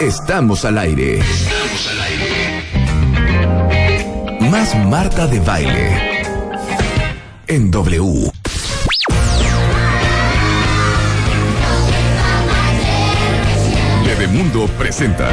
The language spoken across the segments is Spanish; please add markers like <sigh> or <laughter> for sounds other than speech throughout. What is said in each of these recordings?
Estamos al aire. Estamos al aire. Más Marta de baile. En W. Mundo presenta.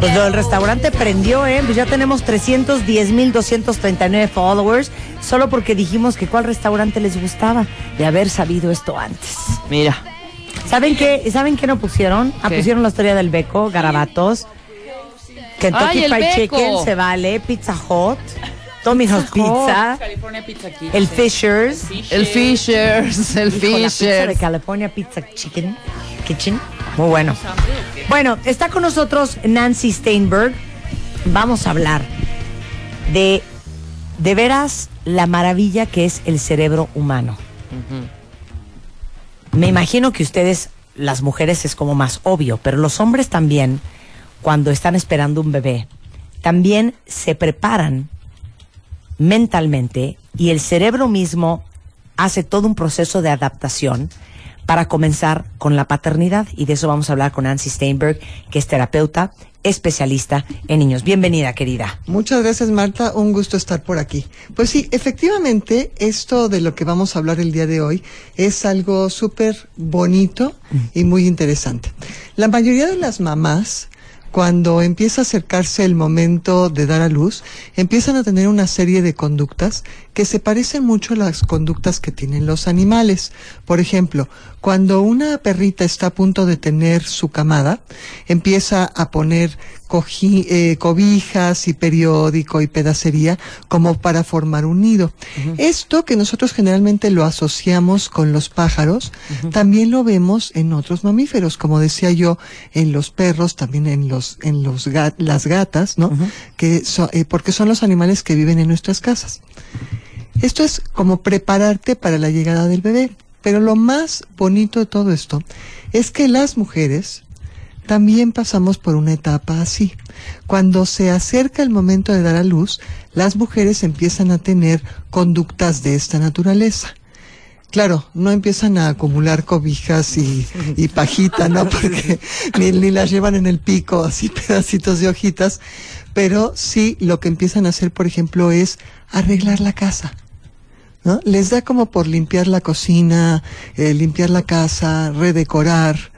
Pues lo del restaurante prendió, ¿eh? Pues ya tenemos 310.239 followers solo porque dijimos que cuál restaurante les gustaba de haber sabido esto antes. Mira. ¿Saben qué, ¿saben qué no pusieron? Ah, pusieron la historia del beco, garabatos, Kentucky Fried Chicken, se vale, Pizza Hut. Tommy's Pizza, California Pizza el Fishers, el Fishers, el Fishers, de California Pizza Chicken Kitchen, muy bueno. Bueno, está con nosotros Nancy Steinberg. Vamos a hablar de de veras la maravilla que es el cerebro humano. Me imagino que ustedes, las mujeres, es como más obvio, pero los hombres también, cuando están esperando un bebé, también se preparan mentalmente y el cerebro mismo hace todo un proceso de adaptación para comenzar con la paternidad. Y de eso vamos a hablar con Nancy Steinberg, que es terapeuta especialista en niños. Bienvenida, querida. Muchas gracias, Marta. Un gusto estar por aquí. Pues sí, efectivamente, esto de lo que vamos a hablar el día de hoy es algo súper bonito y muy interesante. La mayoría de las mamás cuando empieza a acercarse el momento de dar a luz, empiezan a tener una serie de conductas que se parecen mucho a las conductas que tienen los animales. Por ejemplo, cuando una perrita está a punto de tener su camada, empieza a poner eh, cobijas y periódico y pedacería como para formar un nido. Esto que nosotros generalmente lo asociamos con los pájaros, también lo vemos en otros mamíferos, como decía yo, en los perros, también en los en los las gatas, ¿no? Que eh, porque son los animales que viven en nuestras casas. Esto es como prepararte para la llegada del bebé. Pero lo más bonito de todo esto es que las mujeres también pasamos por una etapa así. Cuando se acerca el momento de dar a luz, las mujeres empiezan a tener conductas de esta naturaleza. Claro, no empiezan a acumular cobijas y, y pajita, ¿no? <laughs> Porque ni, ni, las llevan en el pico, así pedacitos de hojitas, pero sí lo que empiezan a hacer, por ejemplo, es arreglar la casa. ¿no? Les da como por limpiar la cocina, eh, limpiar la casa, redecorar,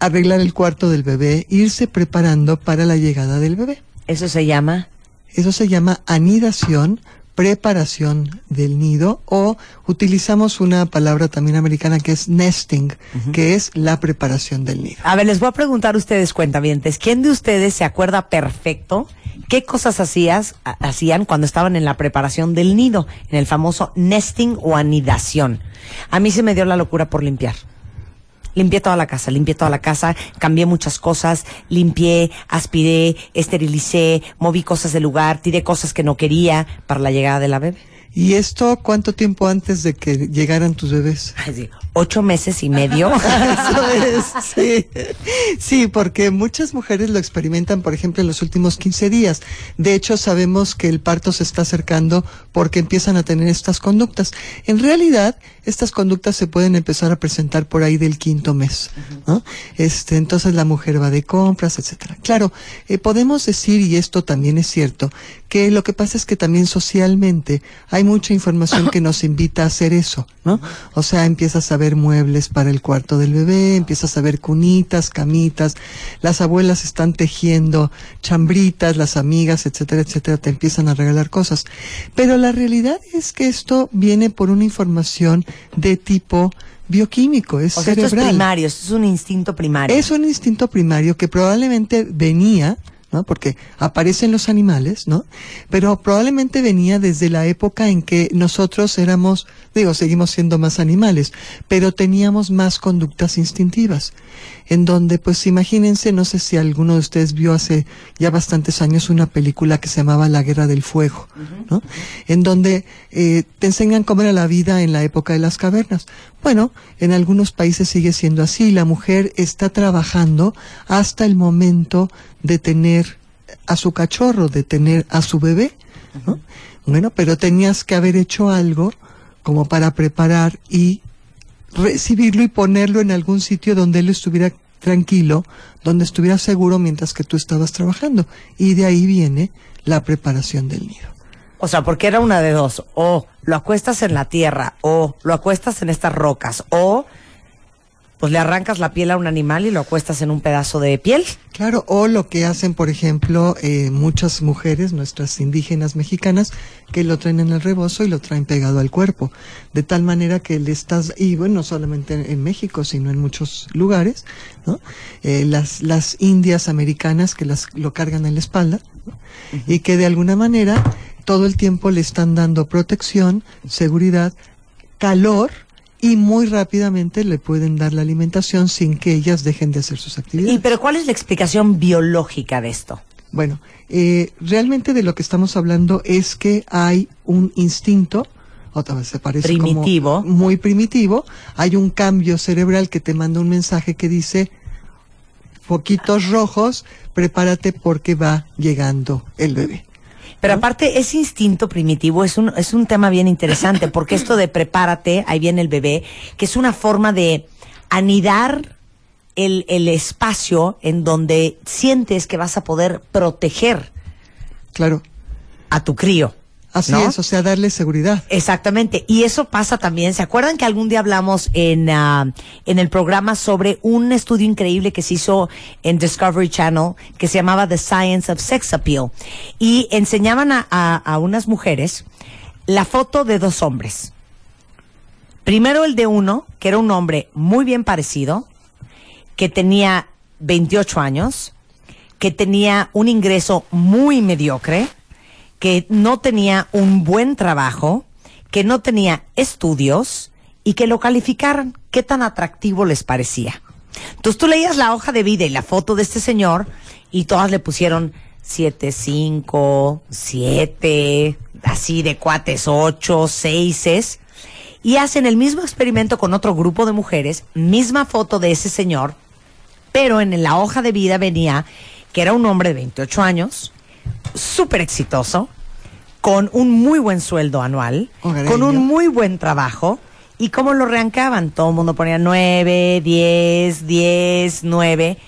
arreglar el cuarto del bebé, irse preparando para la llegada del bebé. ¿Eso se llama? Eso se llama anidación, preparación del nido o utilizamos una palabra también americana que es nesting, que es la preparación del nido. A ver, les voy a preguntar a ustedes, cuentavientes, ¿quién de ustedes se acuerda perfecto qué cosas hacías, hacían cuando estaban en la preparación del nido, en el famoso nesting o anidación? A mí se me dio la locura por limpiar. Limpié toda la casa, limpié toda la casa, cambié muchas cosas, limpié, aspiré, esterilicé, moví cosas del lugar, tiré cosas que no quería para la llegada de la bebé. ¿Y esto cuánto tiempo antes de que llegaran tus bebés? Ocho meses y medio. <laughs> Eso es, sí. Sí, porque muchas mujeres lo experimentan, por ejemplo, en los últimos 15 días. De hecho, sabemos que el parto se está acercando porque empiezan a tener estas conductas. En realidad, estas conductas se pueden empezar a presentar por ahí del quinto mes. ¿no? Este, entonces la mujer va de compras, etcétera. Claro, eh, podemos decir, y esto también es cierto, que lo que pasa es que también socialmente hay mucha información que nos invita a hacer eso, ¿no? O sea, empiezas a ver muebles para el cuarto del bebé, empiezas a ver cunitas, camitas, las abuelas están tejiendo chambritas, las amigas, etcétera, etcétera, te empiezan a regalar cosas. Pero la realidad es que esto viene por una información de tipo bioquímico, es cerebral. Esto es primario, es un instinto primario. Es un instinto primario que probablemente venía ¿no? Porque aparecen los animales, ¿no? Pero probablemente venía desde la época en que nosotros éramos, digo, seguimos siendo más animales, pero teníamos más conductas instintivas, en donde, pues imagínense, no sé si alguno de ustedes vio hace ya bastantes años una película que se llamaba La Guerra del Fuego, ¿no? En donde eh, te enseñan cómo era la vida en la época de las cavernas. Bueno, en algunos países sigue siendo así, la mujer está trabajando hasta el momento de tener a su cachorro, de tener a su bebé, ¿no? Bueno, pero tenías que haber hecho algo como para preparar y recibirlo y ponerlo en algún sitio donde él estuviera tranquilo, donde estuviera seguro mientras que tú estabas trabajando. Y de ahí viene la preparación del nido. O sea, porque era una de dos. O lo acuestas en la tierra, o lo acuestas en estas rocas, o pues le arrancas la piel a un animal y lo acuestas en un pedazo de piel. Claro, o lo que hacen, por ejemplo, eh, muchas mujeres, nuestras indígenas mexicanas, que lo traen en el rebozo y lo traen pegado al cuerpo, de tal manera que le estás, y bueno, no solamente en, en México, sino en muchos lugares, ¿no? Eh, las, las indias americanas que las, lo cargan en la espalda, ¿no? y que de alguna manera todo el tiempo le están dando protección, seguridad, calor, y muy rápidamente le pueden dar la alimentación sin que ellas dejen de hacer sus actividades. Y pero ¿cuál es la explicación biológica de esto? Bueno, eh, realmente de lo que estamos hablando es que hay un instinto, otra vez se parece Primitivo. como muy primitivo, hay un cambio cerebral que te manda un mensaje que dice poquitos rojos, prepárate porque va llegando el bebé. Pero aparte, ese instinto primitivo es un, es un tema bien interesante, porque esto de prepárate, ahí viene el bebé, que es una forma de anidar el, el espacio en donde sientes que vas a poder proteger Claro, a tu crío. Así ¿no? es, o sea, darle seguridad. Exactamente. Y eso pasa también. ¿Se acuerdan que algún día hablamos en, ah, en el programa sobre un estudio increíble que se hizo en Discovery Channel que se llamaba The Science of Sex Appeal? Y enseñaban a, a- a unas mujeres la foto de dos hombres. Primero el de uno, que era un hombre muy bien parecido, que tenía 28 años, que tenía un ingreso muy mediocre, que no tenía un buen trabajo, que no tenía estudios y que lo calificaran. ¿Qué tan atractivo les parecía? Entonces tú leías la hoja de vida y la foto de este señor y todas le pusieron siete, cinco, siete, así de cuates, ocho, seises. Y hacen el mismo experimento con otro grupo de mujeres, misma foto de ese señor, pero en la hoja de vida venía que era un hombre de 28 años, súper exitoso, con un muy buen sueldo anual, con un muy buen trabajo. ¿Y cómo lo reancaban? Todo el mundo ponía 9, 10, 10, 9.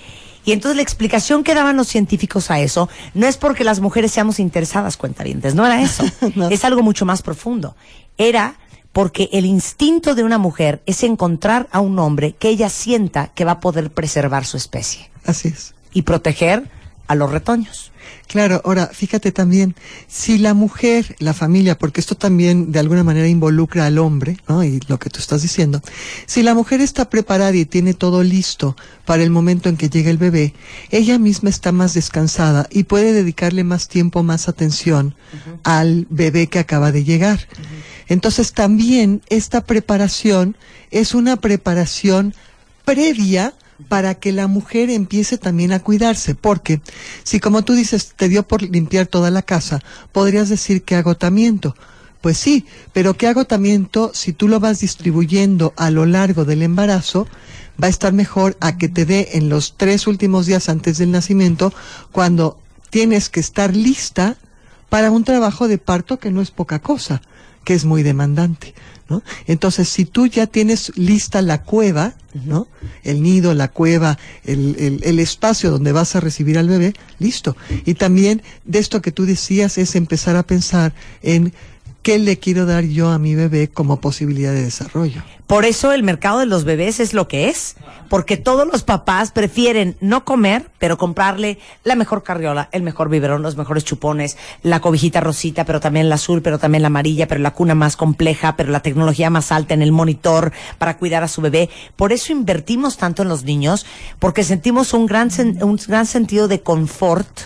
Y entonces la explicación que daban los científicos a eso no es porque las mujeres seamos interesadas, cuentavientes, no era eso. <laughs> No. Es algo mucho más profundo. Era porque el instinto de una mujer es encontrar a un hombre que ella sienta que va a poder preservar su especie Así es. y proteger a los retoños. Claro, ahora fíjate también, si la mujer, la familia, porque esto también de alguna manera involucra al hombre, ¿no? Y lo que tú estás diciendo, si la mujer está preparada y tiene todo listo para el momento en que llegue el bebé, ella misma está más descansada y puede dedicarle más tiempo, más atención al bebé que acaba de llegar. Entonces también esta preparación es una preparación previa para que la mujer empiece también a cuidarse, porque si como tú dices te dio por limpiar toda la casa, podrías decir que agotamiento. Pues sí, pero qué agotamiento si tú lo vas distribuyendo a lo largo del embarazo, va a estar mejor a que te dé en los tres últimos días antes del nacimiento, cuando tienes que estar lista para un trabajo de parto que no es poca cosa, que es muy demandante, ¿no? Entonces, si tú ya tienes lista la cueva, ¿no? El nido, la cueva, el, el, el espacio donde vas a recibir al bebé, listo. Y también de esto que tú decías es empezar a pensar en qué le quiero dar yo a mi bebé como posibilidad de desarrollo. Por eso el mercado de los bebés es lo que es, porque todos los papás prefieren no comer, pero comprarle la mejor carriola, el mejor biberón, los mejores chupones, la cobijita rosita, pero también la azul, pero también la amarilla, pero la cuna más compleja, pero la tecnología más alta en el monitor para cuidar a su bebé. Por eso invertimos tanto en los niños, porque sentimos un gran, un gran sentido de confort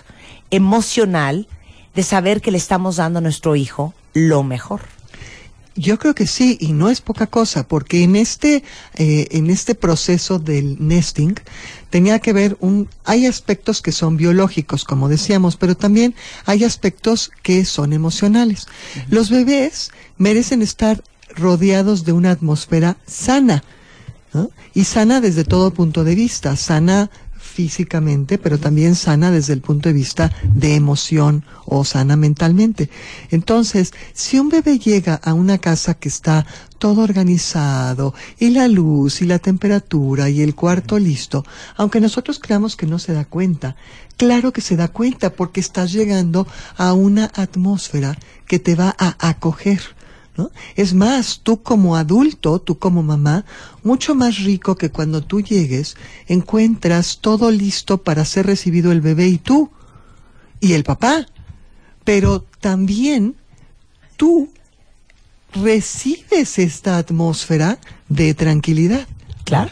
emocional de saber que le estamos dando a nuestro hijo lo mejor. Yo creo que sí, y no es poca cosa, porque en este, eh, en este proceso del nesting tenía que ver un, hay aspectos que son biológicos, como decíamos, pero también hay aspectos que son emocionales. Los bebés merecen estar rodeados de una atmósfera sana, ¿no? y sana desde todo punto de vista, sana físicamente, pero también sana desde el punto de vista de emoción o sana mentalmente. Entonces, si un bebé llega a una casa que está todo organizado y la luz y la temperatura y el cuarto listo, aunque nosotros creamos que no se da cuenta, claro que se da cuenta porque estás llegando a una atmósfera que te va a acoger. ¿No? Es más, tú como adulto, tú como mamá, mucho más rico que cuando tú llegues, encuentras todo listo para ser recibido el bebé y tú, y el papá. Pero también tú recibes esta atmósfera de tranquilidad. Claro.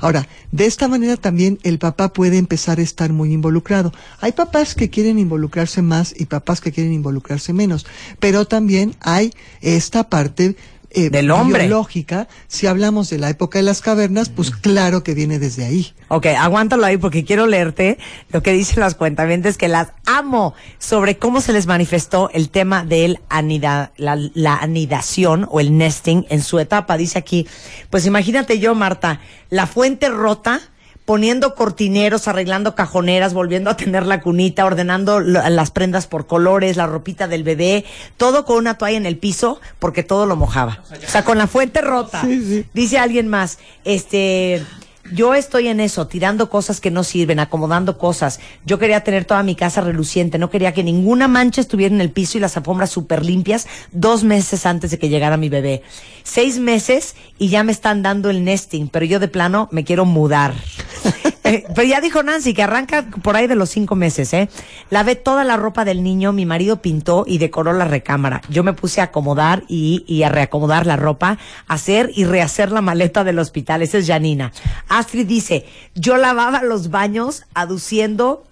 Ahora, de esta manera también el papá puede empezar a estar muy involucrado. Hay papás que quieren involucrarse más y papás que quieren involucrarse menos, pero también hay esta parte eh, Del hombre. biológica. Si hablamos de la época de las cavernas, pues claro que viene desde ahí. Ok, aguántalo ahí porque quiero leerte lo que dicen las cuentavientes que las amo sobre cómo se les manifestó el tema de anida, la, la anidación o el nesting en su etapa. Dice aquí, pues imagínate yo, Marta, la fuente rota, poniendo cortineros, arreglando cajoneras, volviendo a tener la cunita, ordenando las prendas por colores, la ropita del bebé, todo con una toalla en el piso porque todo lo mojaba. O sea, con la fuente rota. Sí, sí. Dice alguien más, este, yo estoy en eso, tirando cosas que no sirven, acomodando cosas. Yo quería tener toda mi casa reluciente, no quería que ninguna mancha estuviera en el piso y las alfombras súper limpias dos meses antes de que llegara mi bebé. Seis meses y ya me están dando el nesting, pero yo de plano me quiero mudar. <laughs> Eh, pero ya dijo Nancy que arranca por ahí de los cinco meses, ¿eh? Lavé toda la ropa del niño, mi marido pintó y decoró la recámara. Yo me puse a acomodar y, a reacomodar la ropa, hacer y rehacer la maleta del hospital. Esa es Janina. Astrid dice, yo lavaba los baños aduciendo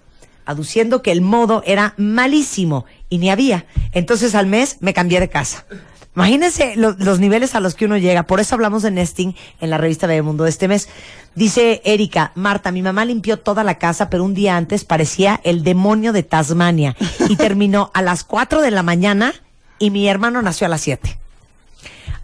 aduciendo que el modo era malísimo y ni había. Entonces al mes me cambié de casa. Imagínense lo- los niveles a los que uno llega. Por eso hablamos de nesting en la revista Mundo de este mes. Dice Erika, Marta, mi mamá limpió toda la casa, pero un día antes parecía el demonio de Tasmania <laughs> y terminó a las 4 de la mañana y mi hermano nació a las 7.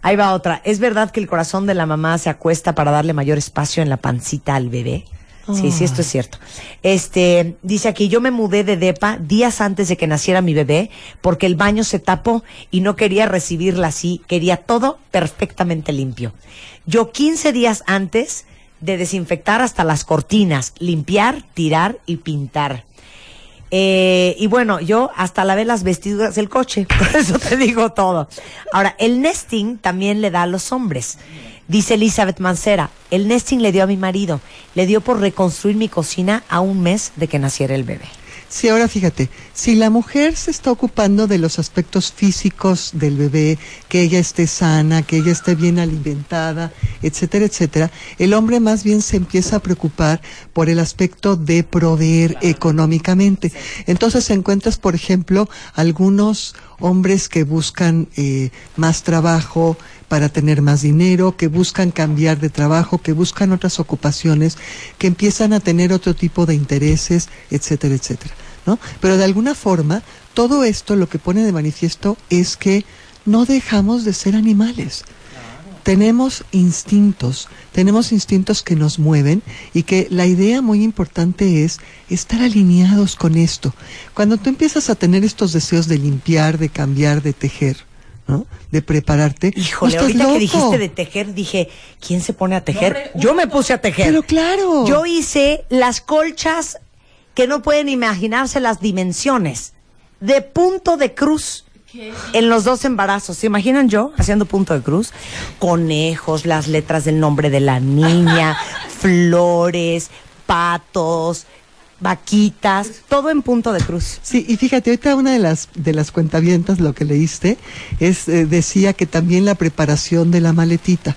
Ahí va otra. ¿Es verdad que el corazón de la mamá se acuesta para darle mayor espacio en la pancita al bebé? Sí, sí, esto es cierto. Este, dice aquí, yo me mudé de DEPA días antes de que naciera mi bebé porque el baño se tapó y no quería recibirla así, quería todo perfectamente limpio. Yo 15 días antes de desinfectar hasta las cortinas, limpiar, tirar y pintar. Eh, y bueno, yo hasta lavé las vestiduras del coche, <laughs> por eso te digo todo. Ahora, el nesting también le da a los hombres. Dice Elizabeth Mancera, el nesting le dio a mi marido, le dio por reconstruir mi cocina a un mes de que naciera el bebé. Sí, ahora fíjate, si la mujer se está ocupando de los aspectos físicos del bebé, que ella esté sana, que ella esté bien alimentada, etcétera, etcétera, el hombre más bien se empieza a preocupar por el aspecto de proveer económicamente. Entonces encuentras, por ejemplo, algunos hombres que buscan eh, más trabajo para tener más dinero, que buscan cambiar de trabajo, que buscan otras ocupaciones, que empiezan a tener otro tipo de intereses, etcétera, etcétera. ¿no? Pero de alguna forma, todo esto lo que pone de manifiesto es que no dejamos de ser animales. Tenemos instintos, tenemos instintos que nos mueven y que la idea muy importante es estar alineados con esto. Cuando tú empiezas a tener estos deseos de limpiar, de cambiar, de tejer, ¿no? De prepararte. Híjole, no ahorita que dijiste de tejer, dije, ¿quién se pone a tejer? Yo me puse a tejer. Pero claro. Yo hice las colchas que no pueden imaginarse las dimensiones de punto de cruz en los dos embarazos. ¿Se imaginan yo haciendo punto de cruz? Conejos, las letras del nombre de la niña, <laughs> flores, patos, vaquitas, todo en punto de cruz. Sí, y fíjate, ahorita una de las de las cuentavientas lo que leíste es eh, decía que también la preparación de la maletita.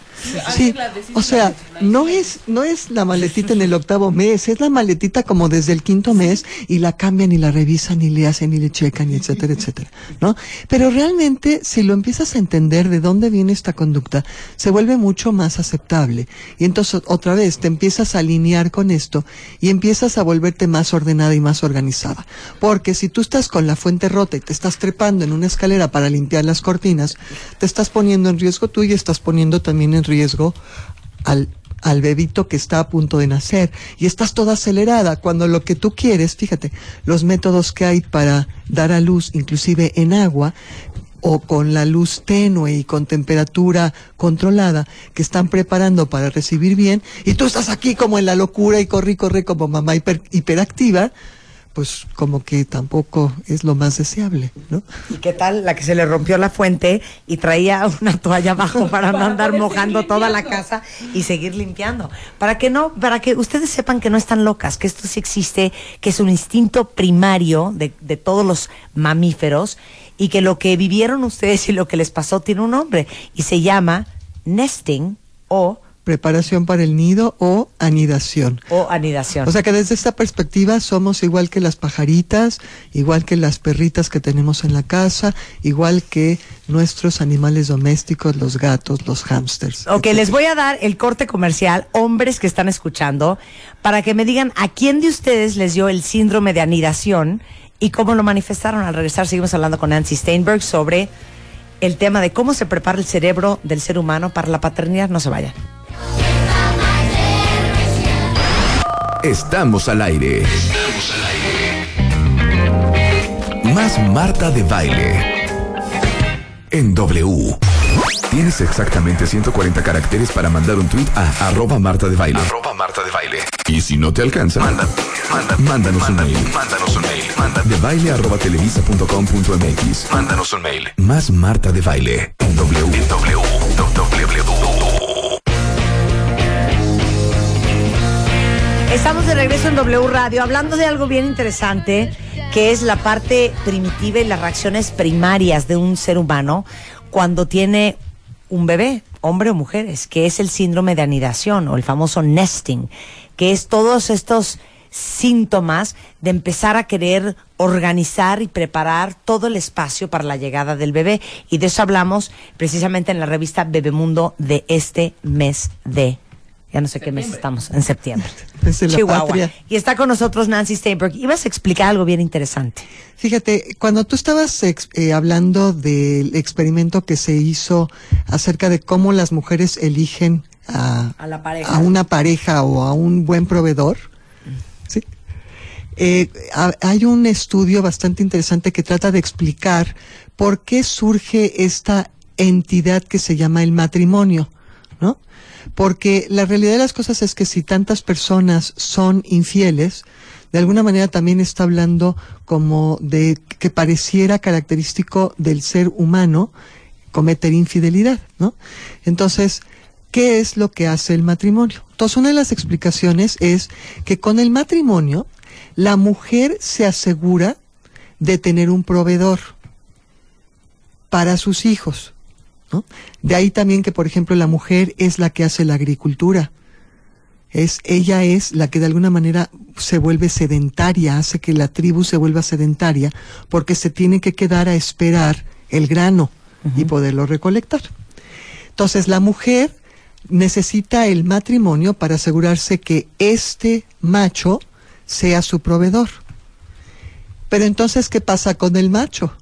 Sí, o sea, no es, no es la maletita en el <laughs> octavo mes, es la maletita como desde el quinto mes y la cambian y la revisan y le hacen y le checan y etcétera, <laughs> etcétera, ¿no? Pero realmente, si lo empiezas a entender de dónde viene esta conducta, se vuelve mucho más aceptable. Y entonces, otra vez, te empiezas a alinear con esto y empiezas a volverte más ordenada y más organizada. Porque si tú estás con la fuente rota y te estás trepando en una escalera para limpiar las cortinas, te estás poniendo en riesgo tú y estás poniendo también en riesgo al, al bebito que está a punto de nacer. Y estás toda acelerada cuando lo que tú quieres, fíjate, los métodos que hay para dar a luz, inclusive en agua, o con la luz tenue y con temperatura controlada que están preparando para recibir bien y tú estás aquí como en la locura y corre corre como mamá hiper, hiperactiva, pues como que tampoco es lo más deseable, ¿no? ¿Y qué tal la que se le rompió la fuente y traía una toalla abajo <laughs> para no andar mojando toda la casa y seguir limpiando? Para que no, para que ustedes sepan que no están locas, que esto sí existe, que es un instinto primario de, de todos los mamíferos y que lo que vivieron ustedes y lo que les pasó tiene un nombre y se llama nesting o preparación para el nido o anidación. O anidación. O sea que desde esta perspectiva somos igual que las pajaritas, igual que las perritas que tenemos en la casa, igual que nuestros animales domésticos, los gatos, los hámsters. Ok, les voy a dar el corte comercial, hombres que están escuchando, para que me digan a quién de ustedes les dio el síndrome de anidación y cómo lo manifestaron. Al regresar seguimos hablando con Nancy Steinberg sobre el tema de cómo se prepara el cerebro del ser humano para la paternidad. No se vayan. Estamos al aire. Estamos al aire. Más Marta de Baile. En W. Tienes exactamente 140 caracteres para mandar un tweet a arroba Marta de Baile. Arroba Marta de Baile. Y si no te alcanza, manda, manda, mándanos un mail. Mándanos un mail. Manda. De baile arroba televisa.com.mx. Mándanos un mail. Más Marta de Baile. En W. En W. Estamos de regreso en W Radio hablando de algo bien interesante que es la parte primitiva y las reacciones primarias de un ser humano cuando tiene un bebé, hombre o mujeres, que es el síndrome de anidación o el famoso nesting, que es todos estos síntomas de empezar a querer organizar y preparar todo el espacio para la llegada del bebé. Y de eso hablamos precisamente en la revista Bebemundo de este mes de ya no sé qué mes estamos, en septiembre. <laughs> Chihuahua. Y está con nosotros Nancy Steinberg. Ibas a explicar algo bien interesante. Fíjate, cuando tú estabas eh, hablando del experimento que se hizo acerca de cómo las mujeres eligen a, a, una pareja o a un buen proveedor, ¿sí? Eh, hay un estudio bastante interesante que trata de explicar por qué surge esta entidad que se llama el matrimonio, ¿no? Porque la realidad de las cosas es que si tantas personas son infieles, de alguna manera también está hablando como de que pareciera característico del ser humano cometer infidelidad, ¿no? Entonces, ¿qué es lo que hace el matrimonio? Entonces, una de las explicaciones es que con el matrimonio, la mujer se asegura de tener un proveedor para sus hijos. De ahí también que, por ejemplo, la mujer es la que hace la agricultura. Es, ella es la que de alguna manera se vuelve sedentaria, hace que la tribu se vuelva sedentaria, porque se tiene que quedar a esperar el grano y poderlo recolectar. Entonces, la mujer necesita el matrimonio para asegurarse que este macho sea su proveedor. Pero entonces, ¿qué pasa con el macho?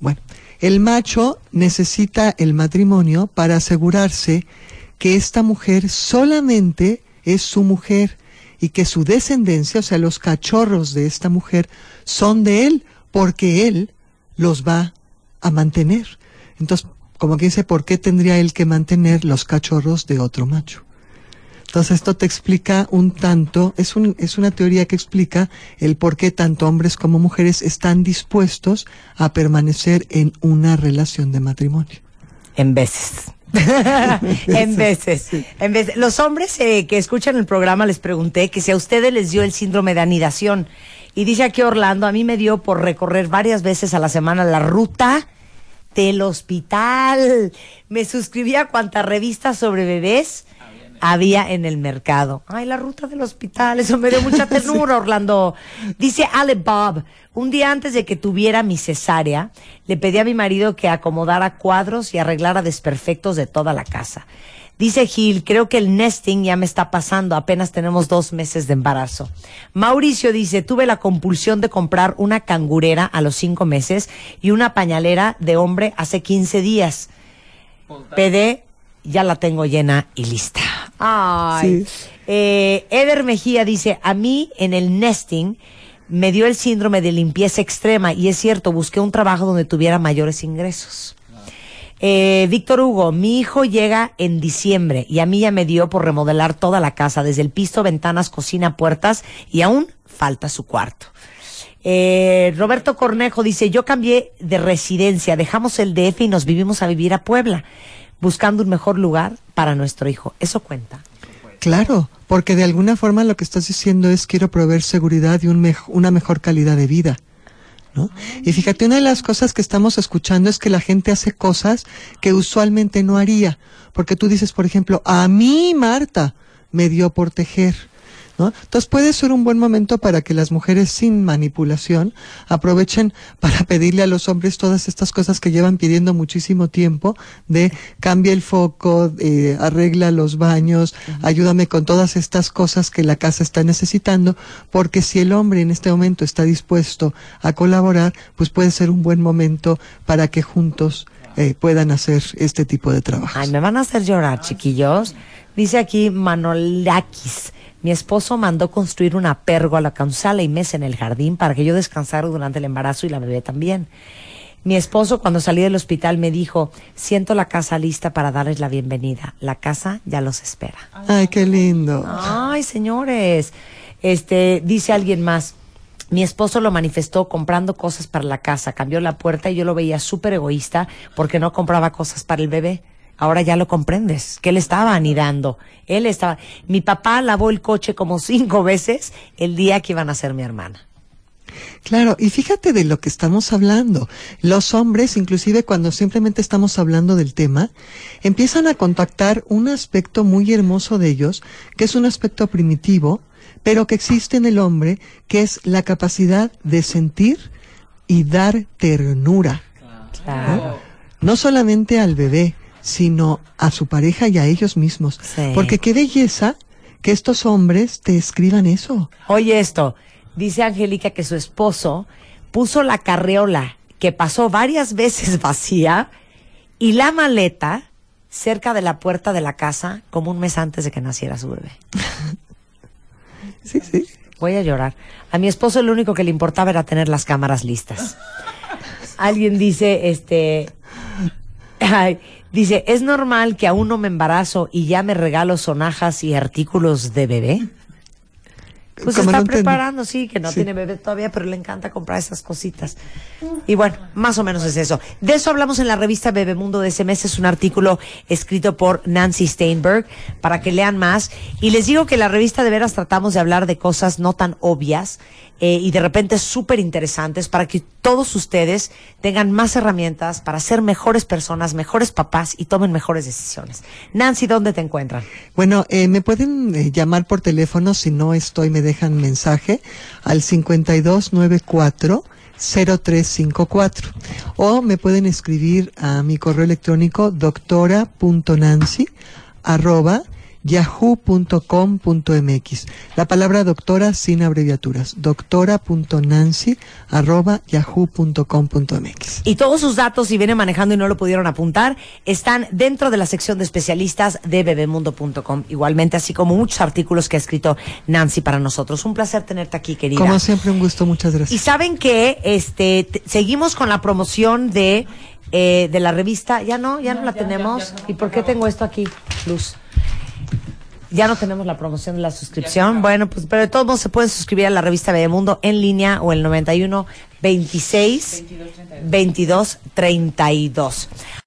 Bueno, el macho necesita el matrimonio para asegurarse que esta mujer solamente es su mujer y que su descendencia, o sea, los cachorros de esta mujer, son de él porque él los va a mantener. Entonces, como que dice, ¿por qué tendría él que mantener los cachorros de otro macho? Entonces esto te explica un tanto, es, un, es una teoría que explica el por qué tanto hombres como mujeres están dispuestos a permanecer en una relación de matrimonio. En veces. <laughs> en veces. En veces. Los hombres eh, que escuchan el programa les pregunté que si a ustedes les dio el síndrome de anidación. Y dice aquí Orlando, a mí me dio por recorrer varias veces a la semana la ruta del hospital. Me suscribí a cuantas revistas sobre bebés había en el mercado. Ay, la ruta del hospital, eso me dio mucha <laughs> ternura, Orlando. Dice Ale Bob, un día antes de que tuviera mi cesárea, le pedí a mi marido que acomodara cuadros y arreglara desperfectos de toda la casa. Dice Gil, creo que el nesting ya me está pasando, apenas tenemos dos meses de embarazo. Mauricio dice, tuve la compulsión de comprar una cangurera a los cinco meses y una pañalera de hombre hace 15 días. PD, ya la tengo llena y lista. Ay. Eh, Eder Mejía dice, a mí en el nesting me dio el síndrome de limpieza extrema y es cierto, busqué un trabajo donde tuviera mayores ingresos. Eh, Víctor Hugo, mi hijo llega en diciembre y a mí ya me dio por remodelar toda la casa, desde el piso, ventanas, cocina, puertas y aún falta su cuarto. Eh, Roberto Cornejo dice, yo cambié de residencia, dejamos el DF y nos vivimos a vivir a Puebla, buscando un mejor lugar para nuestro hijo. ¿Eso cuenta? Claro, porque de alguna forma lo que estás diciendo es quiero proveer seguridad y un una mejor calidad de vida. ¿no? Y fíjate, una de las cosas que estamos escuchando es que la gente hace cosas que usualmente no haría. Porque tú dices, por ejemplo, a mí Marta me dio por tejer. ¿No? Entonces puede ser un buen momento para que las mujeres sin manipulación aprovechen para pedirle a los hombres todas estas cosas que llevan pidiendo muchísimo tiempo de cambia el foco, eh, arregla los baños, ayúdame con todas estas cosas que la casa está necesitando, porque si el hombre en este momento está dispuesto a colaborar, pues puede ser un buen momento para que juntos eh, puedan hacer este tipo de trabajo. Ay, me van a hacer llorar, chiquillos. Dice aquí Manolakis. Mi esposo mandó construir una pérgola con sala y mesa en el jardín para que yo descansara durante el embarazo y la bebé también. Mi esposo cuando salí del hospital me dijo, siento la casa lista para darles la bienvenida. La casa ya los espera. Ay, qué lindo. Ay, señores. Este, dice alguien más. Mi esposo lo manifestó comprando cosas para la casa, cambió la puerta y yo lo veía súper egoísta porque no compraba cosas para el bebé. Ahora ya lo comprendes, que él estaba anidando. Él estaba. Mi papá lavó el coche como <laughs> cinco veces el día que iban a ser mi hermana. Claro, y fíjate de lo que estamos hablando. Los hombres, inclusive cuando simplemente estamos hablando del tema, empiezan a contactar un aspecto muy hermoso de ellos, que es un aspecto primitivo, pero que existe en el hombre, que es la capacidad de sentir y dar ternura. Claro. No solamente al bebé, sino a su pareja y a ellos mismos. Sí. Porque qué belleza que estos hombres te escriban eso. Oye esto, dice Angélica que su esposo puso la carreola que pasó varias veces <laughs> vacía y la maleta cerca de la puerta de la casa como un mes antes de que naciera su bebé. <laughs> Sí, sí. Voy a llorar. A mi esposo lo único que le importaba era tener las cámaras listas. <laughs> Alguien dice, este, ay, dice, ¿es normal que aún no me embarazo y ya me regalo sonajas y artículos de bebé? Pues Como está no preparando, sí, que no Sí. tiene bebé todavía, pero le encanta comprar esas cositas. Y bueno, más o menos es eso. De eso hablamos en la revista Bebemundo de ese mes. Es un artículo escrito por Nancy Steinberg para que lean más. Y les digo que la revista de veras tratamos de hablar de cosas no tan obvias eh, y de repente súper interesantes para que todos ustedes tengan más herramientas para ser mejores personas, mejores papás y tomen mejores decisiones. Nancy, ¿dónde te encuentran? Bueno, eh, me pueden eh, llamar por teléfono si no estoy, me dejan mensaje al 5294 0354 o me pueden escribir a mi correo electrónico doctora.nancy arroba yahoo.com.mx. La palabra doctora sin abreviaturas. doctora.nancy arroba yahoo.com.mx. Y todos sus datos, si vienen manejando y no lo pudieron apuntar, están dentro de la sección de especialistas de bebemundo.com. Igualmente, así como muchos artículos que ha escrito Nancy para nosotros. Un placer tenerte aquí, querida. Como siempre, un gusto. Muchas Y gracias. saben que este te- seguimos con la promoción de eh, de la revista. Ya no, ya no la tenemos. ¿Y por qué tengo esto aquí, Luz? Ya no tenemos la promoción de la suscripción. Bueno, pues, pero de todos modos se pueden suscribir a la revista Bebemundo en línea o el 91 26 22 32.